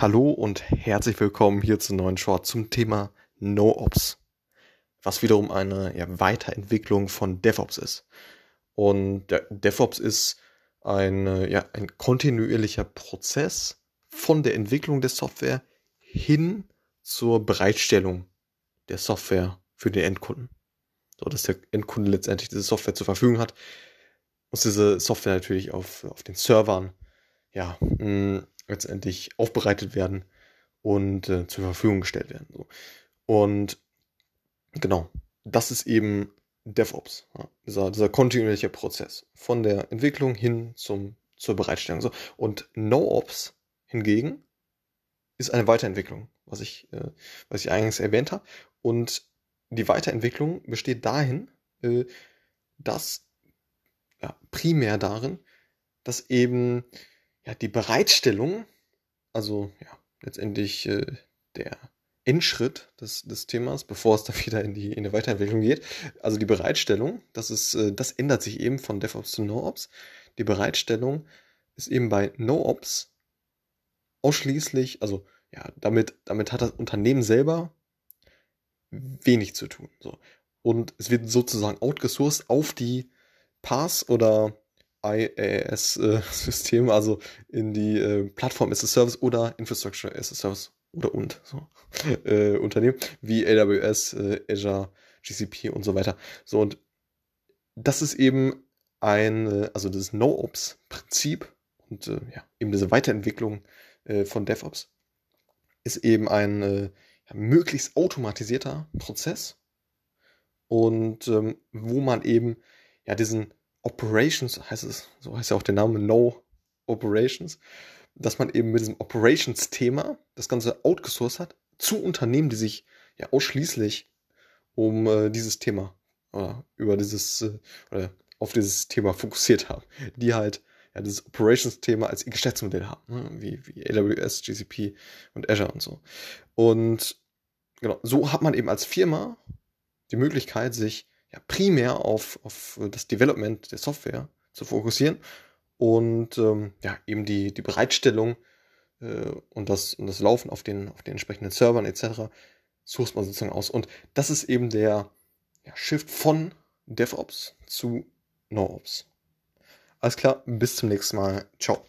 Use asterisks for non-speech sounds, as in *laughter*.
Hallo und herzlich willkommen hier zu neuen Short zum Thema NoOps, was wiederum eine ja, Weiterentwicklung von DevOps ist. Und DevOps ist ein, ja, ein kontinuierlicher Prozess von der Entwicklung der Software hin zur Bereitstellung der Software für den Endkunden. So dass der Endkunde letztendlich diese Software zur Verfügung hat, muss diese Software natürlich auf, auf den Servern ja, mh, letztendlich aufbereitet werden und äh, zur Verfügung gestellt werden. So. Und genau, das ist eben DevOps, ja, dieser, dieser kontinuierliche Prozess von der Entwicklung hin zum, zur Bereitstellung. So. Und NoOps hingegen ist eine Weiterentwicklung, was ich, äh, was ich eingangs erwähnt habe. Und die Weiterentwicklung besteht dahin, äh, dass ja, primär darin, dass eben ja, die Bereitstellung, also ja, letztendlich äh, der Endschritt des, des Themas, bevor es dann *laughs* wieder in die, in die Weiterentwicklung geht. Also die Bereitstellung, das ist, äh, das ändert sich eben von DevOps zu NoOps. Die Bereitstellung ist eben bei NoOps ausschließlich, also ja, damit, damit hat das Unternehmen selber wenig zu tun. So. Und es wird sozusagen outgesourced auf die Pass oder IaaS-System, *laughs* also in die äh, Plattform as a Service oder Infrastructure as a Service oder und so *laughs* äh, Unternehmen wie AWS, äh, Azure, GCP und so weiter. So und das ist eben ein, äh, also das No-Ops-Prinzip und äh, ja, eben diese Weiterentwicklung äh, von DevOps ist eben ein äh, ja, möglichst automatisierter Prozess und ähm, wo man eben ja diesen Operations, heißt es, so heißt ja auch der Name No Operations, dass man eben mit diesem Operations-Thema das Ganze outgesourced hat zu Unternehmen, die sich ja ausschließlich um äh, dieses Thema oder über dieses äh, oder auf dieses Thema fokussiert haben, die halt ja dieses Operations-Thema als ihr Geschäftsmodell haben, ne? wie, wie AWS, GCP und Azure und so. Und genau, so hat man eben als Firma die Möglichkeit, sich ja, primär auf, auf das Development der Software zu fokussieren und ähm, ja, eben die, die Bereitstellung äh, und, das, und das Laufen auf den, auf den entsprechenden Servern etc. sucht man sozusagen aus. Und das ist eben der ja, Shift von DevOps zu NoOps. Alles klar, bis zum nächsten Mal. Ciao.